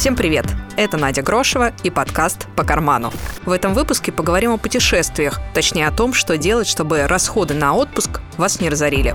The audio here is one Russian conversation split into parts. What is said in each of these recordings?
Всем привет! Это Надя Грошева и подкаст «По карману». В этом выпуске поговорим о путешествиях, точнее о том, что делать, чтобы расходы на отпуск вас не разорили.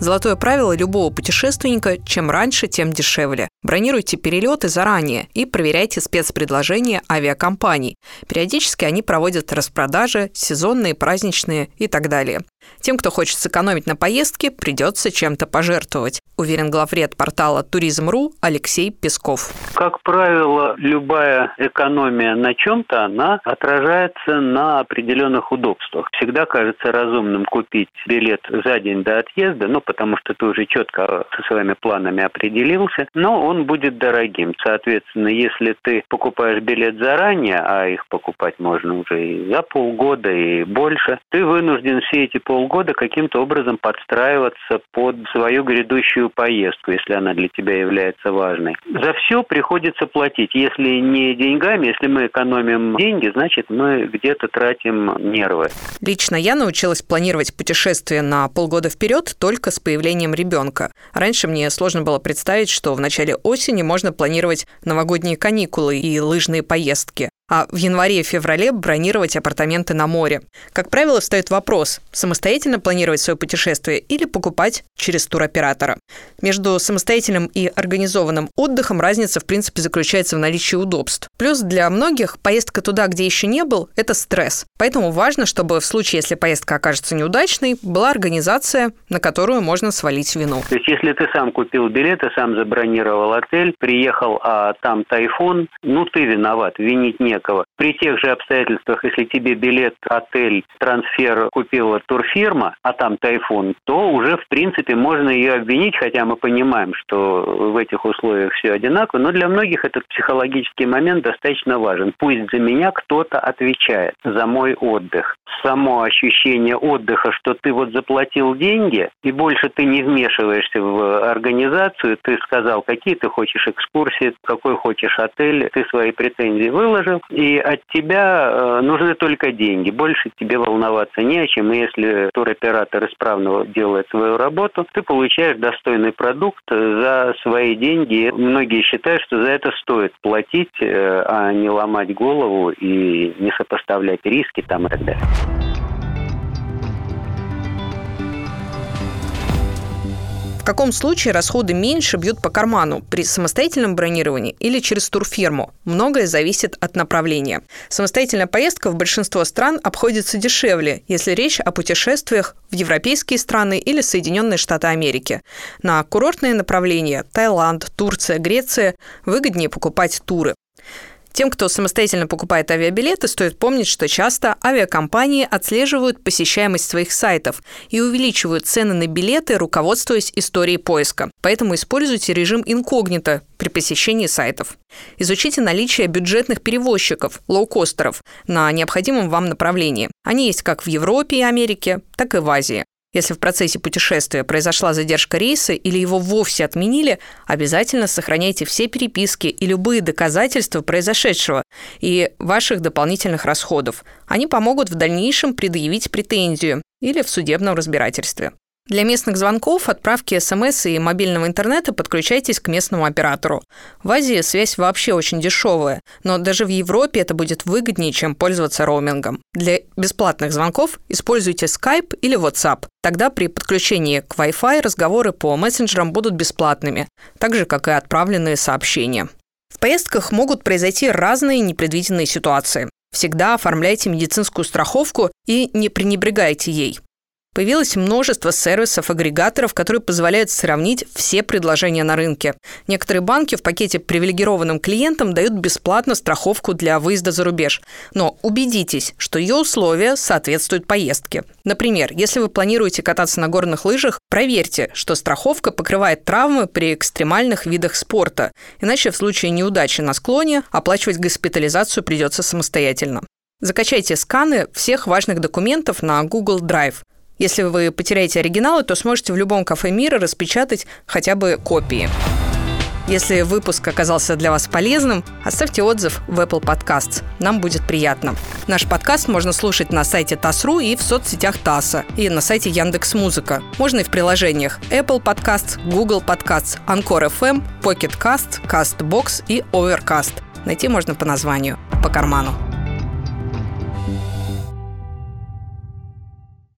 Золотое правило любого путешественника – чем раньше, тем дешевле. Бронируйте перелеты заранее и проверяйте спецпредложения авиакомпаний. Периодически они проводят распродажи, сезонные, праздничные и так далее. Тем, кто хочет сэкономить на поездке, придется чем-то пожертвовать, уверен главред портала Туризм.ру Алексей Песков. Как правило, любая экономия на чем-то, она отражается на определенных удобствах. Всегда кажется разумным купить билет за день до отъезда, ну, потому что ты уже четко со своими планами определился, но он будет дорогим. Соответственно, если ты покупаешь билет заранее, а их покупать можно уже и за полгода, и больше, ты вынужден все эти полгода каким-то образом подстраиваться под свою грядущую поездку, если она для тебя является важной. За все приходится платить. Если не деньгами, если мы экономим деньги, значит мы где-то тратим нервы. Лично я научилась планировать путешествие на полгода вперед только с появлением ребенка. Раньше мне сложно было представить, что в начале осени можно планировать новогодние каникулы и лыжные поездки а в январе-феврале бронировать апартаменты на море. Как правило, встает вопрос, самостоятельно планировать свое путешествие или покупать через туроператора. Между самостоятельным и организованным отдыхом разница, в принципе, заключается в наличии удобств. Плюс для многих поездка туда, где еще не был, это стресс. Поэтому важно, чтобы в случае, если поездка окажется неудачной, была организация, на которую можно свалить вину. То есть, если ты сам купил билеты, сам забронировал отель, приехал, а там тайфун, ну ты виноват, винить не некого. При тех же обстоятельствах, если тебе билет, отель, трансфер купила турфирма, а там тайфун, то уже, в принципе, можно ее обвинить, хотя мы понимаем, что в этих условиях все одинаково, но для многих этот психологический момент достаточно важен. Пусть за меня кто-то отвечает за мой отдых. Само ощущение отдыха, что ты вот заплатил деньги, и больше ты не вмешиваешься в организацию, ты сказал, какие ты хочешь экскурсии, какой хочешь отель, ты свои претензии выложил, и от тебя э, нужны только деньги. Больше тебе волноваться не о чем. И если туроператор исправно делает свою работу, ты получаешь достойный продукт за свои деньги. Многие считают, что за это стоит платить, э, а не ломать голову и не сопоставлять риски там и так далее. В каком случае расходы меньше бьют по карману при самостоятельном бронировании или через турфирму? Многое зависит от направления. Самостоятельная поездка в большинство стран обходится дешевле, если речь о путешествиях в европейские страны или Соединенные Штаты Америки. На курортные направления – Таиланд, Турция, Греция – выгоднее покупать туры. Тем, кто самостоятельно покупает авиабилеты, стоит помнить, что часто авиакомпании отслеживают посещаемость своих сайтов и увеличивают цены на билеты, руководствуясь историей поиска. Поэтому используйте режим инкогнито при посещении сайтов. Изучите наличие бюджетных перевозчиков, лоукостеров, на необходимом вам направлении. Они есть как в Европе и Америке, так и в Азии. Если в процессе путешествия произошла задержка рейса или его вовсе отменили, обязательно сохраняйте все переписки и любые доказательства произошедшего и ваших дополнительных расходов. Они помогут в дальнейшем предъявить претензию или в судебном разбирательстве. Для местных звонков, отправки смс и мобильного интернета подключайтесь к местному оператору. В Азии связь вообще очень дешевая, но даже в Европе это будет выгоднее, чем пользоваться роумингом. Для бесплатных звонков используйте Skype или WhatsApp. Тогда при подключении к Wi-Fi разговоры по мессенджерам будут бесплатными, так же, как и отправленные сообщения. В поездках могут произойти разные непредвиденные ситуации. Всегда оформляйте медицинскую страховку и не пренебрегайте ей. Появилось множество сервисов-агрегаторов, которые позволяют сравнить все предложения на рынке. Некоторые банки в пакете привилегированным клиентам дают бесплатно страховку для выезда за рубеж. Но убедитесь, что ее условия соответствуют поездке. Например, если вы планируете кататься на горных лыжах, проверьте, что страховка покрывает травмы при экстремальных видах спорта. Иначе в случае неудачи на склоне оплачивать госпитализацию придется самостоятельно. Закачайте сканы всех важных документов на Google Drive. Если вы потеряете оригиналы, то сможете в любом кафе мира распечатать хотя бы копии. Если выпуск оказался для вас полезным, оставьте отзыв в Apple Podcasts. Нам будет приятно. Наш подкаст можно слушать на сайте ТАСРУ и в соцсетях ТАССа, и на сайте Яндекс Музыка. Можно и в приложениях Apple Podcasts, Google Podcasts, Anchor FM, Pocket Cast, CastBox и Overcast. Найти можно по названию «По карману».